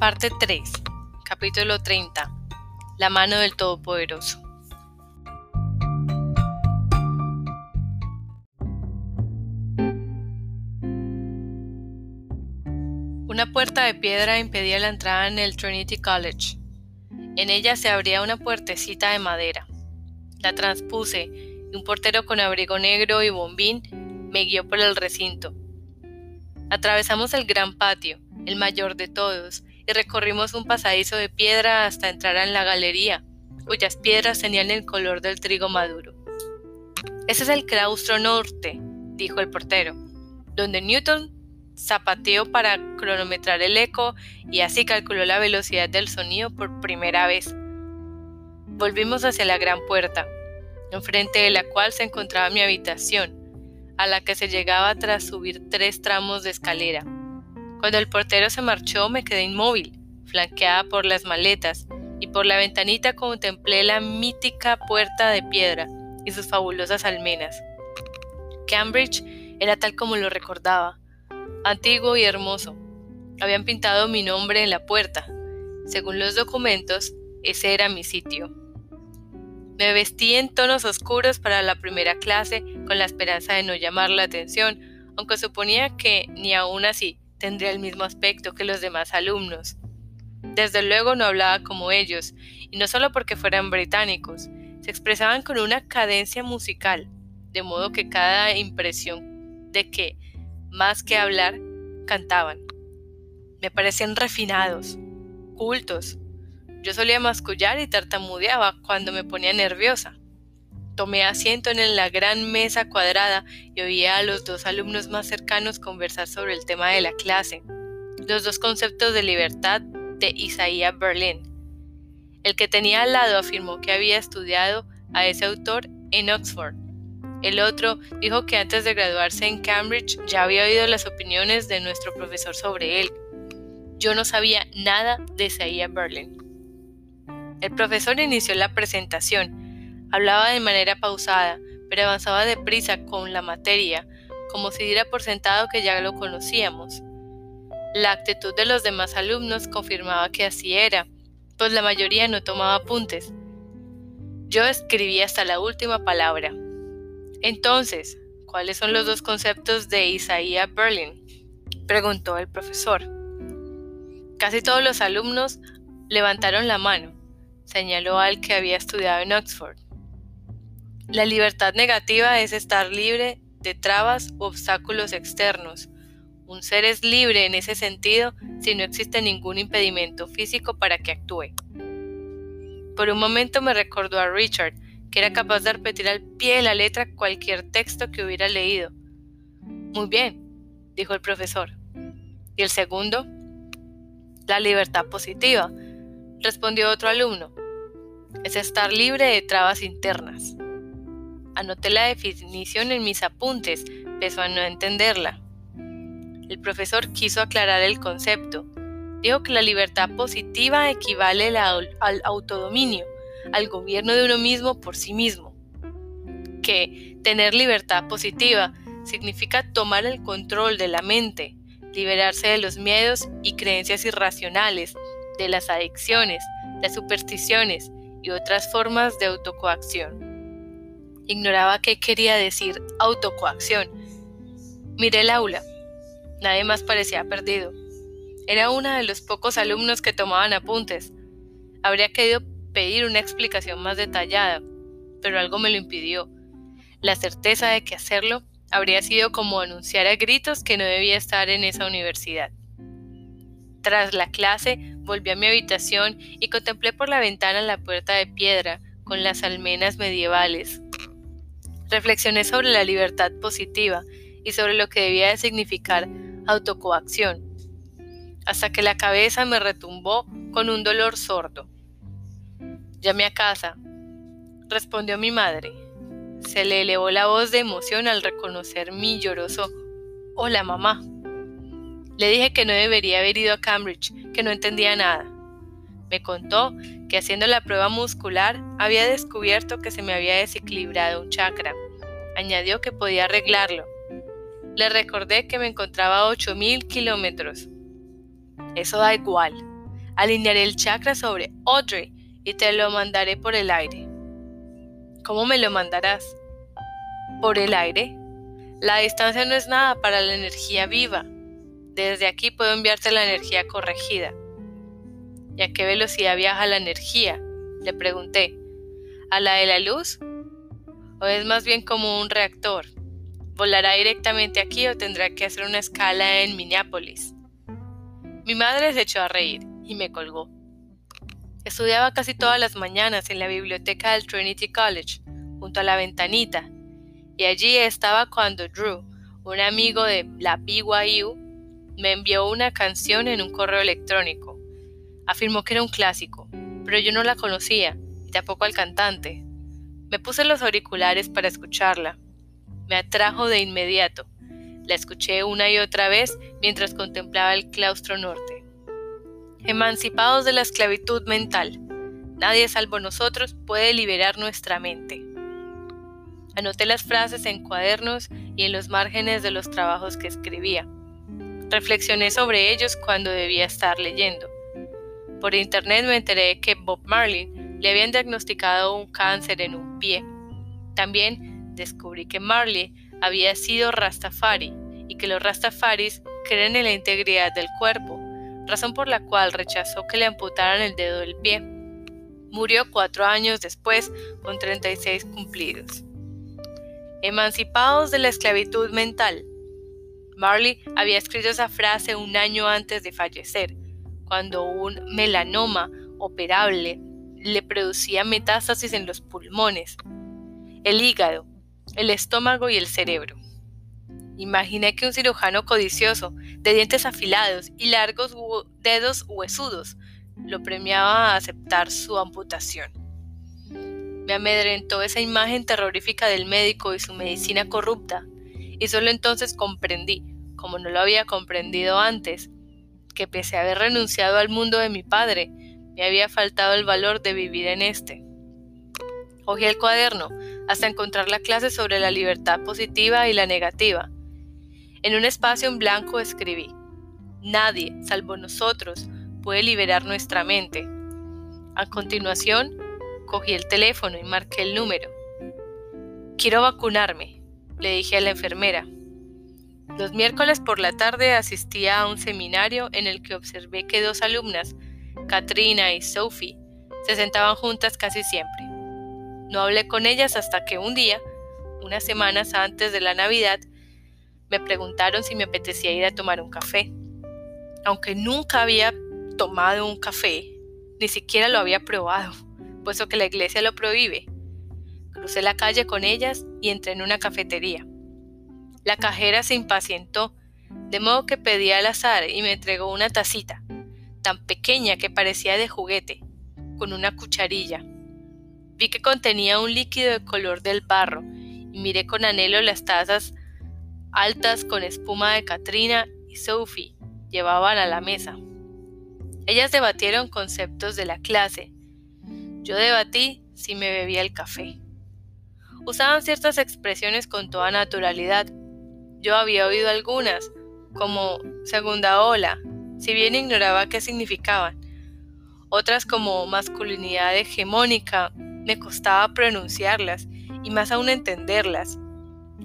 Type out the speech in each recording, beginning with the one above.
Parte 3. Capítulo 30. La mano del Todopoderoso. Una puerta de piedra impedía la entrada en el Trinity College. En ella se abría una puertecita de madera. La transpuse y un portero con abrigo negro y bombín me guió por el recinto. Atravesamos el gran patio, el mayor de todos, y recorrimos un pasadizo de piedra hasta entrar en la galería, cuyas piedras tenían el color del trigo maduro. Ese es el claustro norte, dijo el portero, donde Newton zapateó para cronometrar el eco y así calculó la velocidad del sonido por primera vez. Volvimos hacia la gran puerta, enfrente de la cual se encontraba mi habitación, a la que se llegaba tras subir tres tramos de escalera. Cuando el portero se marchó me quedé inmóvil, flanqueada por las maletas, y por la ventanita contemplé la mítica puerta de piedra y sus fabulosas almenas. Cambridge era tal como lo recordaba, antiguo y hermoso. Habían pintado mi nombre en la puerta. Según los documentos, ese era mi sitio. Me vestí en tonos oscuros para la primera clase con la esperanza de no llamar la atención, aunque suponía que ni aún así tendría el mismo aspecto que los demás alumnos. Desde luego no hablaba como ellos, y no solo porque fueran británicos, se expresaban con una cadencia musical, de modo que cada impresión de que, más que hablar, cantaban. Me parecían refinados, cultos. Yo solía mascullar y tartamudeaba cuando me ponía nerviosa. Tomé asiento en la gran mesa cuadrada y oía a los dos alumnos más cercanos conversar sobre el tema de la clase, los dos conceptos de libertad de Isaiah Berlin. El que tenía al lado afirmó que había estudiado a ese autor en Oxford. El otro dijo que antes de graduarse en Cambridge ya había oído las opiniones de nuestro profesor sobre él. Yo no sabía nada de Isaiah Berlin. El profesor inició la presentación Hablaba de manera pausada, pero avanzaba deprisa con la materia, como si diera por sentado que ya lo conocíamos. La actitud de los demás alumnos confirmaba que así era, pues la mayoría no tomaba apuntes. Yo escribí hasta la última palabra. Entonces, ¿cuáles son los dos conceptos de Isaiah Berlin? preguntó el profesor. Casi todos los alumnos levantaron la mano, señaló al que había estudiado en Oxford. La libertad negativa es estar libre de trabas u obstáculos externos. Un ser es libre en ese sentido si no existe ningún impedimento físico para que actúe. Por un momento me recordó a Richard, que era capaz de repetir al pie de la letra cualquier texto que hubiera leído. Muy bien, dijo el profesor. ¿Y el segundo? La libertad positiva, respondió otro alumno. Es estar libre de trabas internas. Anoté la definición en mis apuntes, pese a no entenderla. El profesor quiso aclarar el concepto. Dijo que la libertad positiva equivale al autodominio, al gobierno de uno mismo por sí mismo. Que tener libertad positiva significa tomar el control de la mente, liberarse de los miedos y creencias irracionales, de las adicciones, las supersticiones y otras formas de autocoacción. Ignoraba qué quería decir autocoacción. Miré el aula. Nadie más parecía perdido. Era una de los pocos alumnos que tomaban apuntes. Habría querido pedir una explicación más detallada, pero algo me lo impidió. La certeza de que hacerlo habría sido como anunciar a gritos que no debía estar en esa universidad. Tras la clase, volví a mi habitación y contemplé por la ventana la puerta de piedra con las almenas medievales, Reflexioné sobre la libertad positiva y sobre lo que debía de significar autocoacción, hasta que la cabeza me retumbó con un dolor sordo. Llamé a casa, respondió mi madre. Se le elevó la voz de emoción al reconocer mi lloroso Hola mamá. Le dije que no debería haber ido a Cambridge, que no entendía nada. Me contó que haciendo la prueba muscular había descubierto que se me había desequilibrado un chakra. Añadió que podía arreglarlo. Le recordé que me encontraba a 8.000 kilómetros. Eso da igual, Alinearé el chakra sobre Audrey y te lo mandaré por el aire. ¿Cómo me lo mandarás? ¿Por el aire? La distancia no es nada para la energía viva. Desde aquí puedo enviarte la energía corregida. ¿Y a qué velocidad viaja la energía? Le pregunté. ¿A la de la luz? ¿O es más bien como un reactor? ¿Volará directamente aquí o tendrá que hacer una escala en Minneapolis? Mi madre se echó a reír y me colgó. Estudiaba casi todas las mañanas en la biblioteca del Trinity College, junto a la ventanita, y allí estaba cuando Drew, un amigo de la BYU, me envió una canción en un correo electrónico. Afirmó que era un clásico, pero yo no la conocía, y tampoco al cantante. Me puse los auriculares para escucharla. Me atrajo de inmediato. La escuché una y otra vez mientras contemplaba el claustro norte. Emancipados de la esclavitud mental, nadie salvo nosotros puede liberar nuestra mente. Anoté las frases en cuadernos y en los márgenes de los trabajos que escribía. Reflexioné sobre ellos cuando debía estar leyendo. Por internet me enteré que Bob Marley le habían diagnosticado un cáncer en un pie. También descubrí que Marley había sido Rastafari y que los Rastafaris creen en la integridad del cuerpo, razón por la cual rechazó que le amputaran el dedo del pie. Murió cuatro años después, con 36 cumplidos. Emancipados de la esclavitud mental, Marley había escrito esa frase un año antes de fallecer, cuando un melanoma operable le producía metástasis en los pulmones, el hígado, el estómago y el cerebro. Imaginé que un cirujano codicioso, de dientes afilados y largos dedos huesudos, lo premiaba a aceptar su amputación. Me amedrentó esa imagen terrorífica del médico y su medicina corrupta, y solo entonces comprendí, como no lo había comprendido antes, que pese a haber renunciado al mundo de mi padre, me había faltado el valor de vivir en este. Cogí el cuaderno hasta encontrar la clase sobre la libertad positiva y la negativa. En un espacio en blanco escribí, Nadie, salvo nosotros, puede liberar nuestra mente. A continuación, cogí el teléfono y marqué el número. Quiero vacunarme, le dije a la enfermera. Los miércoles por la tarde asistía a un seminario en el que observé que dos alumnas, Katrina y Sophie, se sentaban juntas casi siempre. No hablé con ellas hasta que un día, unas semanas antes de la Navidad, me preguntaron si me apetecía ir a tomar un café. Aunque nunca había tomado un café, ni siquiera lo había probado, puesto que la iglesia lo prohíbe. Crucé la calle con ellas y entré en una cafetería. La cajera se impacientó, de modo que pedí al azar y me entregó una tacita, tan pequeña que parecía de juguete, con una cucharilla. Vi que contenía un líquido de color del barro y miré con anhelo las tazas altas con espuma de Katrina y Sophie llevaban a la mesa. Ellas debatieron conceptos de la clase. Yo debatí si me bebía el café. Usaban ciertas expresiones con toda naturalidad, yo había oído algunas, como segunda ola, si bien ignoraba qué significaban. Otras como masculinidad hegemónica, me costaba pronunciarlas y más aún entenderlas.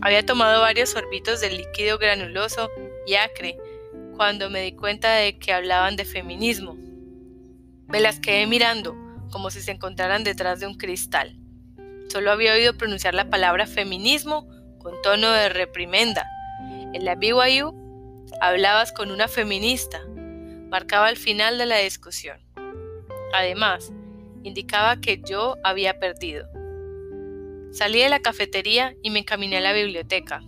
Había tomado varios sorbitos del líquido granuloso y acre cuando me di cuenta de que hablaban de feminismo. Me las quedé mirando como si se encontraran detrás de un cristal. Solo había oído pronunciar la palabra feminismo con tono de reprimenda en la BYU hablabas con una feminista, marcaba el final de la discusión. Además, indicaba que yo había perdido. Salí de la cafetería y me encaminé a la biblioteca.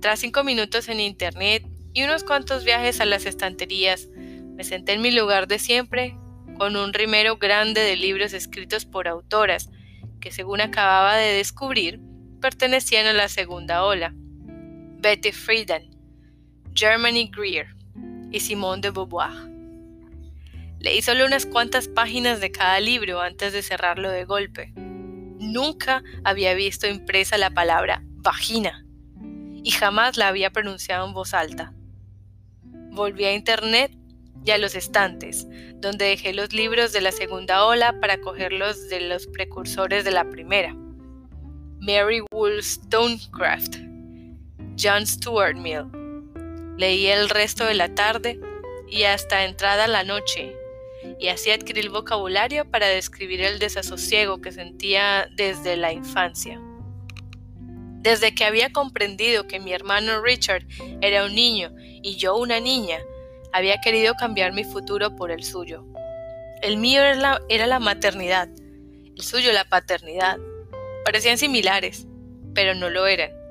Tras cinco minutos en internet y unos cuantos viajes a las estanterías, me senté en mi lugar de siempre con un rimero grande de libros escritos por autoras que, según acababa de descubrir, pertenecían a la segunda ola. Betty Friedan, Germany Greer y Simone de Beauvoir. Leí solo unas cuantas páginas de cada libro antes de cerrarlo de golpe. Nunca había visto impresa la palabra vagina y jamás la había pronunciado en voz alta. Volví a internet y a los estantes, donde dejé los libros de la segunda ola para cogerlos de los precursores de la primera. Mary Wollstonecraft, John Stuart Mill. Leí el resto de la tarde y hasta entrada la noche, y así adquirí el vocabulario para describir el desasosiego que sentía desde la infancia. Desde que había comprendido que mi hermano Richard era un niño y yo una niña, había querido cambiar mi futuro por el suyo. El mío era la, era la maternidad, el suyo la paternidad. Parecían similares, pero no lo eran.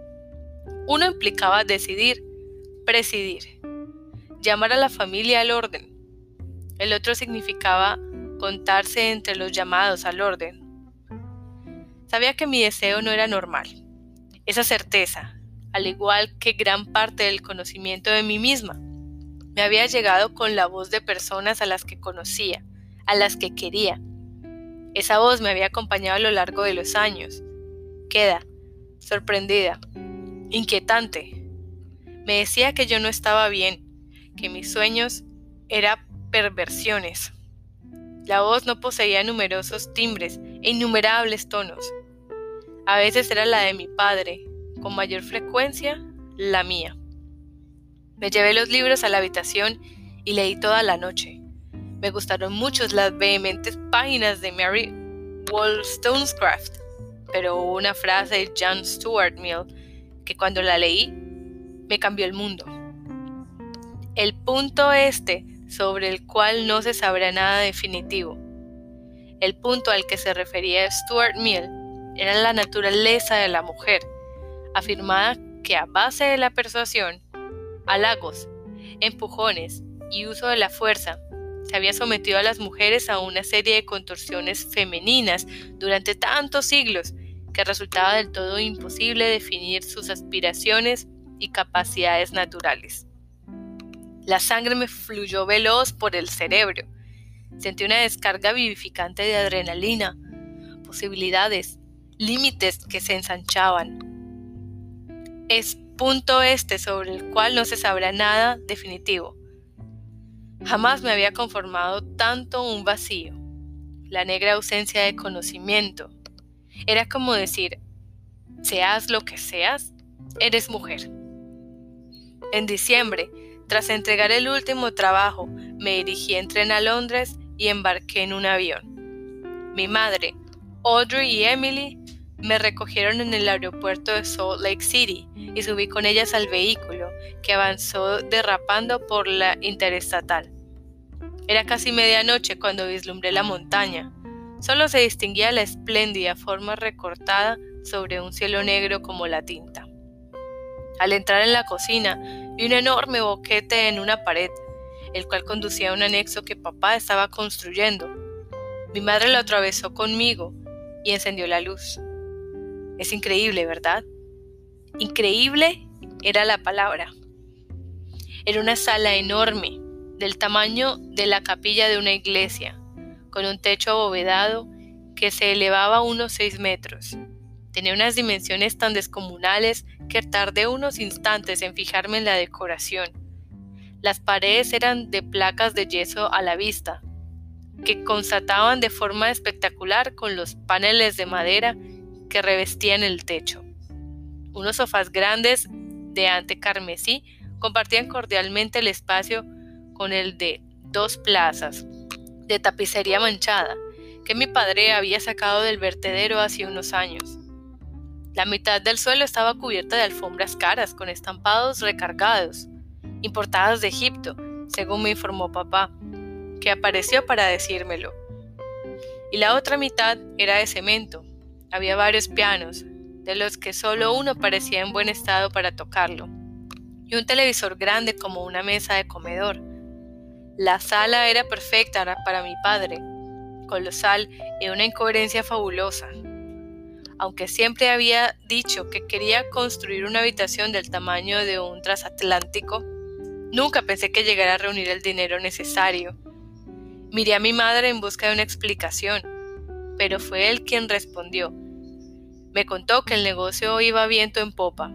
Uno implicaba decidir, presidir, llamar a la familia al orden. El otro significaba contarse entre los llamados al orden. Sabía que mi deseo no era normal esa certeza, al igual que gran parte del conocimiento de mí misma, me había llegado con la voz de personas a las que conocía, a las que quería. Esa voz me había acompañado a lo largo de los años. Queda, sorprendida, inquietante. Me decía que yo no estaba bien, que mis sueños eran perversiones. La voz no poseía numerosos timbres e innumerables tonos. A veces era la de mi padre, con mayor frecuencia la mía. Me llevé los libros a la habitación y leí toda la noche. Me gustaron mucho las vehementes páginas de Mary Wollstonecraft, pero una frase de John Stuart Mill que cuando la leí me cambió el mundo. El punto este sobre el cual no se sabrá nada definitivo. El punto al que se refería Stuart Mill era la naturaleza de la mujer, afirmada que a base de la persuasión, halagos, empujones y uso de la fuerza, se había sometido a las mujeres a una serie de contorsiones femeninas durante tantos siglos que resultaba del todo imposible definir sus aspiraciones y capacidades naturales. La sangre me fluyó veloz por el cerebro. Sentí una descarga vivificante de adrenalina, posibilidades, límites que se ensanchaban. Es punto este sobre el cual no se sabrá nada definitivo. Jamás me había conformado tanto un vacío, la negra ausencia de conocimiento. Era como decir, seas lo que seas, eres mujer. En diciembre, tras entregar el último trabajo, me dirigí en tren a Londres y embarqué en un avión. Mi madre, Audrey y Emily me recogieron en el aeropuerto de Salt Lake City y subí con ellas al vehículo, que avanzó derrapando por la interestatal. Era casi medianoche cuando vislumbré la montaña. Solo se distinguía la espléndida forma recortada sobre un cielo negro como la tinta. Al entrar en la cocina, vi un enorme boquete en una pared, el cual conducía a un anexo que papá estaba construyendo. Mi madre lo atravesó conmigo y encendió la luz. Es increíble, ¿verdad? Increíble era la palabra. Era una sala enorme, del tamaño de la capilla de una iglesia, con un techo abovedado que se elevaba unos seis metros. Tenía unas dimensiones tan descomunales que tardé unos instantes en fijarme en la decoración. Las paredes eran de placas de yeso a la vista, que constataban de forma espectacular con los paneles de madera que revestían el techo. Unos sofás grandes de ante carmesí compartían cordialmente el espacio con el de dos plazas de tapicería manchada que mi padre había sacado del vertedero hace unos años. La mitad del suelo estaba cubierta de alfombras caras con estampados recargados, importadas de Egipto, según me informó papá, que apareció para decírmelo. Y la otra mitad era de cemento, había varios pianos, de los que solo uno parecía en buen estado para tocarlo, y un televisor grande como una mesa de comedor. La sala era perfecta para mi padre, colosal y una incoherencia fabulosa. Aunque siempre había dicho que quería construir una habitación del tamaño de un transatlántico, nunca pensé que llegara a reunir el dinero necesario. Miré a mi madre en busca de una explicación, pero fue él quien respondió. Me contó que el negocio iba viento en popa,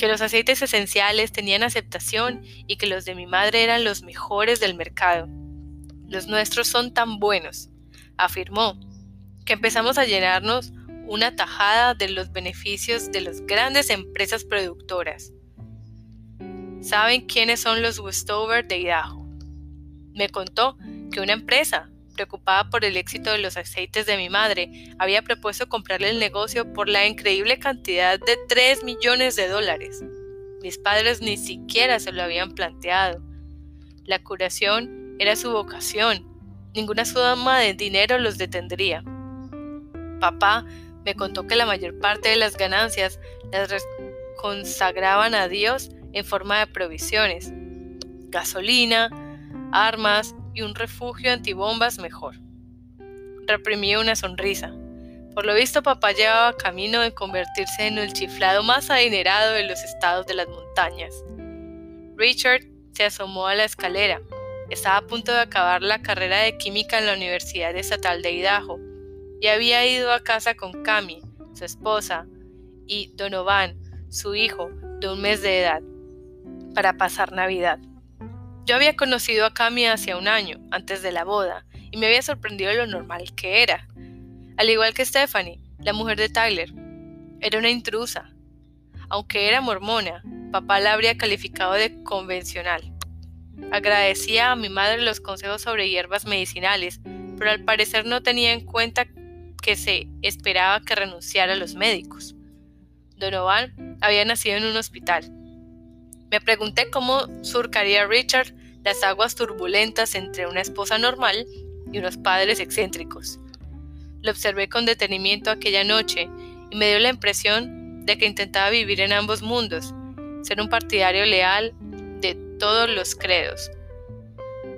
que los aceites esenciales tenían aceptación y que los de mi madre eran los mejores del mercado. Los nuestros son tan buenos, afirmó, que empezamos a llenarnos una tajada de los beneficios de las grandes empresas productoras. ¿Saben quiénes son los Westover de Idaho? Me contó que una empresa, preocupada por el éxito de los aceites de mi madre, había propuesto comprarle el negocio por la increíble cantidad de 3 millones de dólares. Mis padres ni siquiera se lo habían planteado. La curación era su vocación. Ninguna suma de dinero los detendría. Papá me contó que la mayor parte de las ganancias las consagraban a Dios en forma de provisiones, gasolina, armas y un refugio antibombas mejor. Reprimí una sonrisa. Por lo visto, papá llevaba camino de convertirse en el chiflado más adinerado de los estados de las montañas. Richard se asomó a la escalera. Estaba a punto de acabar la carrera de química en la Universidad Estatal de Idaho y había ido a casa con Cami, su esposa, y Donovan, su hijo, de un mes de edad, para pasar Navidad. Yo había conocido a Cami hace un año, antes de la boda, y me había sorprendido lo normal que era. Al igual que Stephanie, la mujer de Tyler, era una intrusa. Aunque era mormona, papá la habría calificado de convencional. Agradecía a mi madre los consejos sobre hierbas medicinales, pero al parecer no tenía en cuenta que se esperaba que renunciara a los médicos. Donovan había nacido en un hospital. Me pregunté cómo surcaría Richard las aguas turbulentas entre una esposa normal y unos padres excéntricos. Lo observé con detenimiento aquella noche y me dio la impresión de que intentaba vivir en ambos mundos, ser un partidario leal de todos los credos.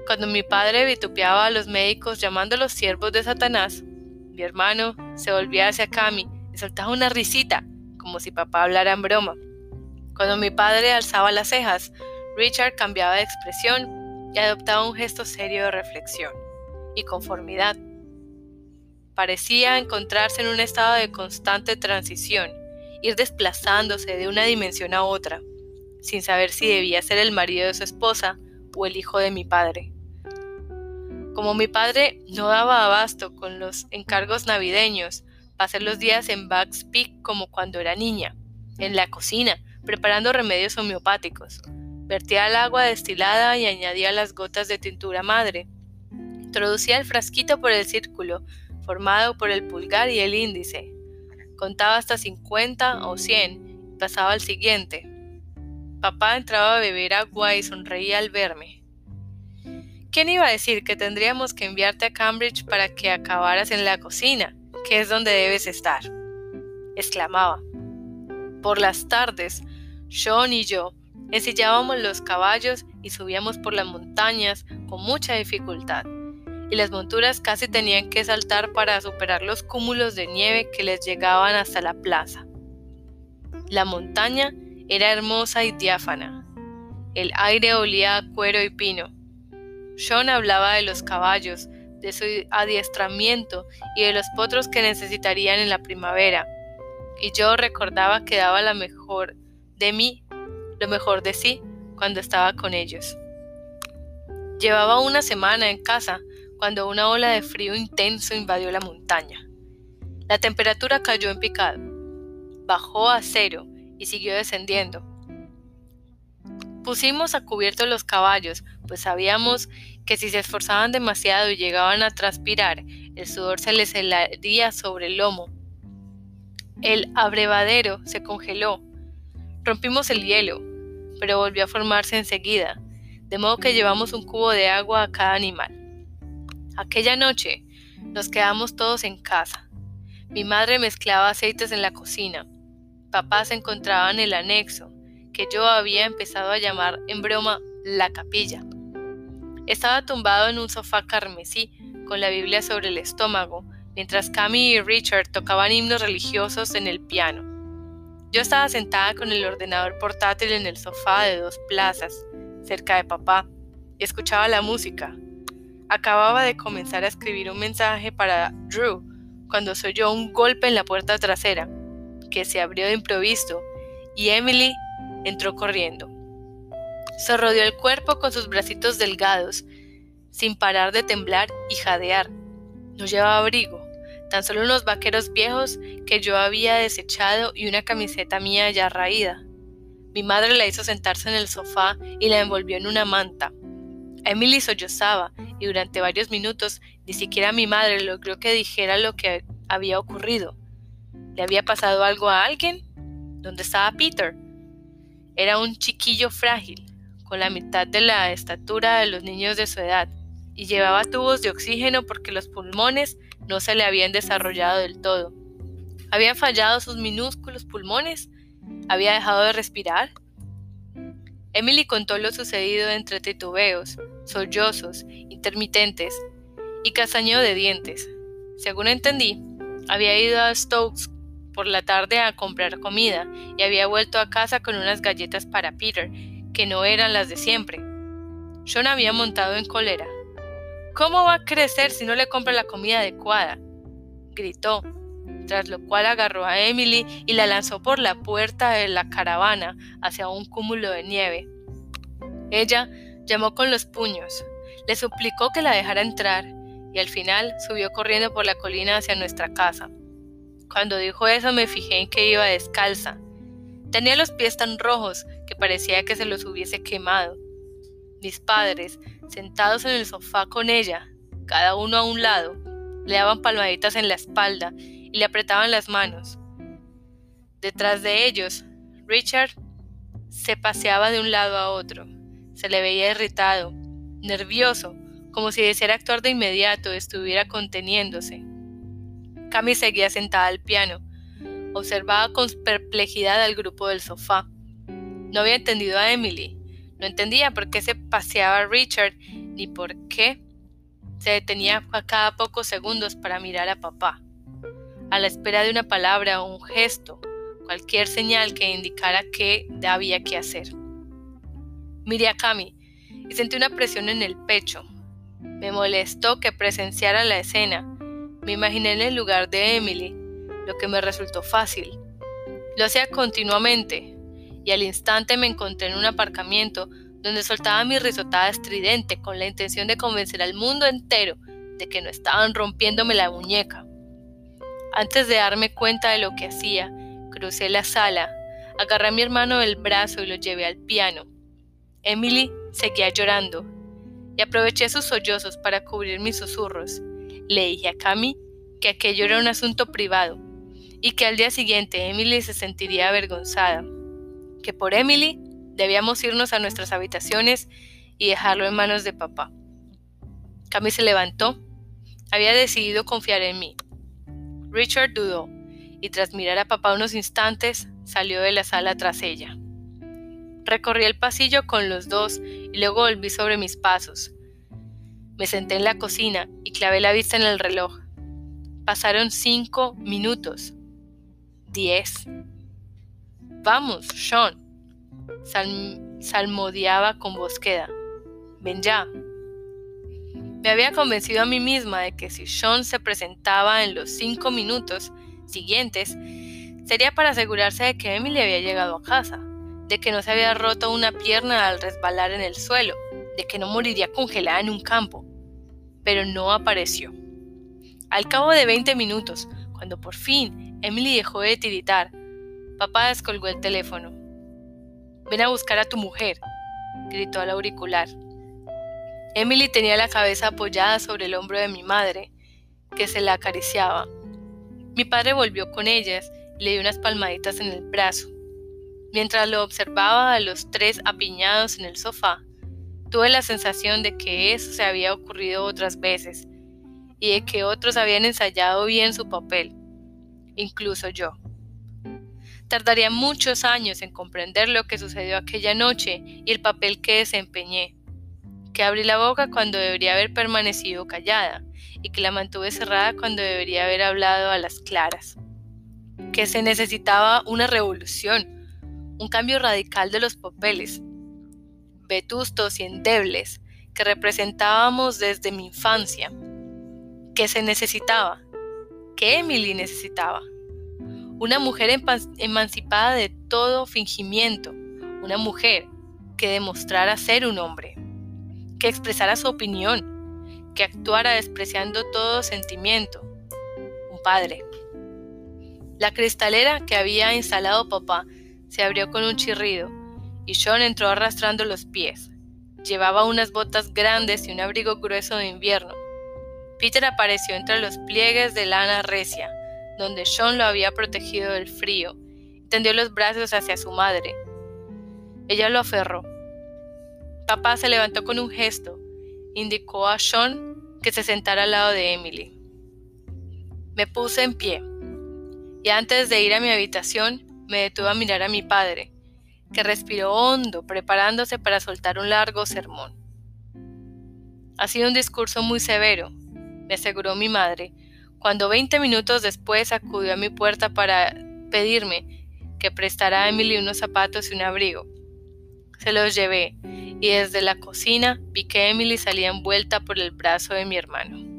Cuando mi padre vitupeaba a los médicos llamándolos siervos de Satanás, mi hermano se volvía hacia Cami y soltaba una risita, como si papá hablara en broma. Cuando mi padre alzaba las cejas, Richard cambiaba de expresión y adoptaba un gesto serio de reflexión y conformidad. Parecía encontrarse en un estado de constante transición, ir desplazándose de una dimensión a otra, sin saber si debía ser el marido de su esposa o el hijo de mi padre. Como mi padre no daba abasto con los encargos navideños, pasé los días en Bugs Peak como cuando era niña, en la cocina, preparando remedios homeopáticos. Vertía el agua destilada y añadía las gotas de tintura madre. Introducía el frasquito por el círculo, formado por el pulgar y el índice. Contaba hasta 50 o 100 y pasaba al siguiente. Papá entraba a beber agua y sonreía al verme. ¿Quién iba a decir que tendríamos que enviarte a Cambridge para que acabaras en la cocina, que es donde debes estar? exclamaba. Por las tardes, Sean y yo ensillábamos los caballos y subíamos por las montañas con mucha dificultad, y las monturas casi tenían que saltar para superar los cúmulos de nieve que les llegaban hasta la plaza. La montaña era hermosa y diáfana. El aire olía a cuero y pino. Sean hablaba de los caballos, de su adiestramiento y de los potros que necesitarían en la primavera, y yo recordaba que daba la mejor de mí, lo mejor de sí, cuando estaba con ellos. Llevaba una semana en casa cuando una ola de frío intenso invadió la montaña. La temperatura cayó en picado, bajó a cero y siguió descendiendo. Pusimos a cubierto los caballos, pues sabíamos que si se esforzaban demasiado y llegaban a transpirar, el sudor se les helaría sobre el lomo. El abrevadero se congeló. Rompimos el hielo, pero volvió a formarse enseguida, de modo que llevamos un cubo de agua a cada animal. Aquella noche nos quedamos todos en casa. Mi madre mezclaba aceites en la cocina. Papá se encontraba en el anexo, que yo había empezado a llamar en broma la capilla. Estaba tumbado en un sofá carmesí, con la Biblia sobre el estómago, mientras Cami y Richard tocaban himnos religiosos en el piano. Yo estaba sentada con el ordenador portátil en el sofá de dos plazas, cerca de papá, y escuchaba la música. Acababa de comenzar a escribir un mensaje para Drew cuando se oyó un golpe en la puerta trasera, que se abrió de improviso, y Emily entró corriendo. Se rodeó el cuerpo con sus bracitos delgados, sin parar de temblar y jadear. No llevaba abrigo, tan solo unos vaqueros viejos que yo había desechado y una camiseta mía ya raída. Mi madre la hizo sentarse en el sofá y la envolvió en una manta. Emily sollozaba y durante varios minutos ni siquiera mi madre logró que dijera lo que había ocurrido. ¿Le había pasado algo a alguien? ¿Dónde estaba Peter? Era un chiquillo frágil, con la mitad de la estatura de los niños de su edad, y llevaba tubos de oxígeno porque los pulmones no se le habían desarrollado del todo. ¿Habían fallado sus minúsculos pulmones? ¿Había dejado de respirar? Emily contó lo sucedido entre titubeos, sollozos, intermitentes y castañeo de dientes. Según entendí, había ido a Stokes por la tarde a comprar comida y había vuelto a casa con unas galletas para Peter, que no eran las de siempre. John había montado en cólera. ¿Cómo va a crecer si no le compra la comida adecuada? gritó, tras lo cual agarró a Emily y la lanzó por la puerta de la caravana hacia un cúmulo de nieve. Ella llamó con los puños, le suplicó que la dejara entrar y al final subió corriendo por la colina hacia nuestra casa. Cuando dijo eso me fijé en que iba descalza. Tenía los pies tan rojos que parecía que se los hubiese quemado. Mis padres, sentados en el sofá con ella, cada uno a un lado, le daban palmaditas en la espalda y le apretaban las manos. Detrás de ellos, Richard se paseaba de un lado a otro. Se le veía irritado, nervioso, como si deseara actuar de inmediato estuviera conteniéndose. Cami seguía sentada al piano. Observaba con perplejidad al grupo del sofá. No había entendido a Emily. No entendía por qué se paseaba Richard ni por qué se detenía a cada pocos segundos para mirar a papá, a la espera de una palabra o un gesto, cualquier señal que indicara qué había que hacer. Miré a Cami y sentí una presión en el pecho. Me molestó que presenciara la escena. Me imaginé en el lugar de Emily, lo que me resultó fácil. Lo hacía continuamente, y al instante me encontré en un aparcamiento donde soltaba mi risotada estridente con la intención de convencer al mundo entero de que no estaban rompiéndome la muñeca. Antes de darme cuenta de lo que hacía, crucé la sala, agarré a mi hermano del brazo y lo llevé al piano. Emily seguía llorando, y aproveché sus sollozos para cubrir mis susurros. Le dije a Cami que aquello era un asunto privado, y que al día siguiente Emily se sentiría avergonzada, que por Emily debíamos irnos a nuestras habitaciones y dejarlo en manos de papá. Cami se levantó, había decidido confiar en mí. Richard dudó, y tras mirar a papá unos instantes, salió de la sala tras ella. Recorrí el pasillo con los dos y luego volví sobre mis pasos. Me senté en la cocina y clavé la vista en el reloj. Pasaron cinco minutos. Diez. Vamos, Sean. salmodiaba con bosqueda. Ven ya. Me había convencido a mí misma de que si Sean se presentaba en los cinco minutos siguientes, sería para asegurarse de que Emily había llegado a casa de que no se había roto una pierna al resbalar en el suelo, de que no moriría congelada en un campo. Pero no apareció. Al cabo de 20 minutos, cuando por fin Emily dejó de tiritar, papá descolgó el teléfono. Ven a buscar a tu mujer, gritó al auricular. Emily tenía la cabeza apoyada sobre el hombro de mi madre, que se la acariciaba. Mi padre volvió con ellas y le dio unas palmaditas en el brazo. Mientras lo observaba a los tres apiñados en el sofá, tuve la sensación de que eso se había ocurrido otras veces y de que otros habían ensayado bien su papel, incluso yo. Tardaría muchos años en comprender lo que sucedió aquella noche y el papel que desempeñé, que abrí la boca cuando debería haber permanecido callada y que la mantuve cerrada cuando debería haber hablado a las claras, que se necesitaba una revolución, un cambio radical de los papeles, vetustos y endebles, que representábamos desde mi infancia, que se necesitaba, que Emily necesitaba. Una mujer emancipada de todo fingimiento, una mujer que demostrara ser un hombre, que expresara su opinión, que actuara despreciando todo sentimiento, un padre. La cristalera que había instalado papá se abrió con un chirrido y Sean entró arrastrando los pies. Llevaba unas botas grandes y un abrigo grueso de invierno. Peter apareció entre los pliegues de lana recia, donde Sean lo había protegido del frío, y tendió los brazos hacia su madre. Ella lo aferró. Papá se levantó con un gesto, indicó a Sean que se sentara al lado de Emily. Me puse en pie, y antes de ir a mi habitación me detuve a mirar a mi padre, que respiró hondo, preparándose para soltar un largo sermón. Ha sido un discurso muy severo, me aseguró mi madre, cuando veinte minutos después acudió a mi puerta para pedirme que prestara a Emily unos zapatos y un abrigo. Se los llevé, y desde la cocina vi que Emily salía envuelta por el brazo de mi hermano.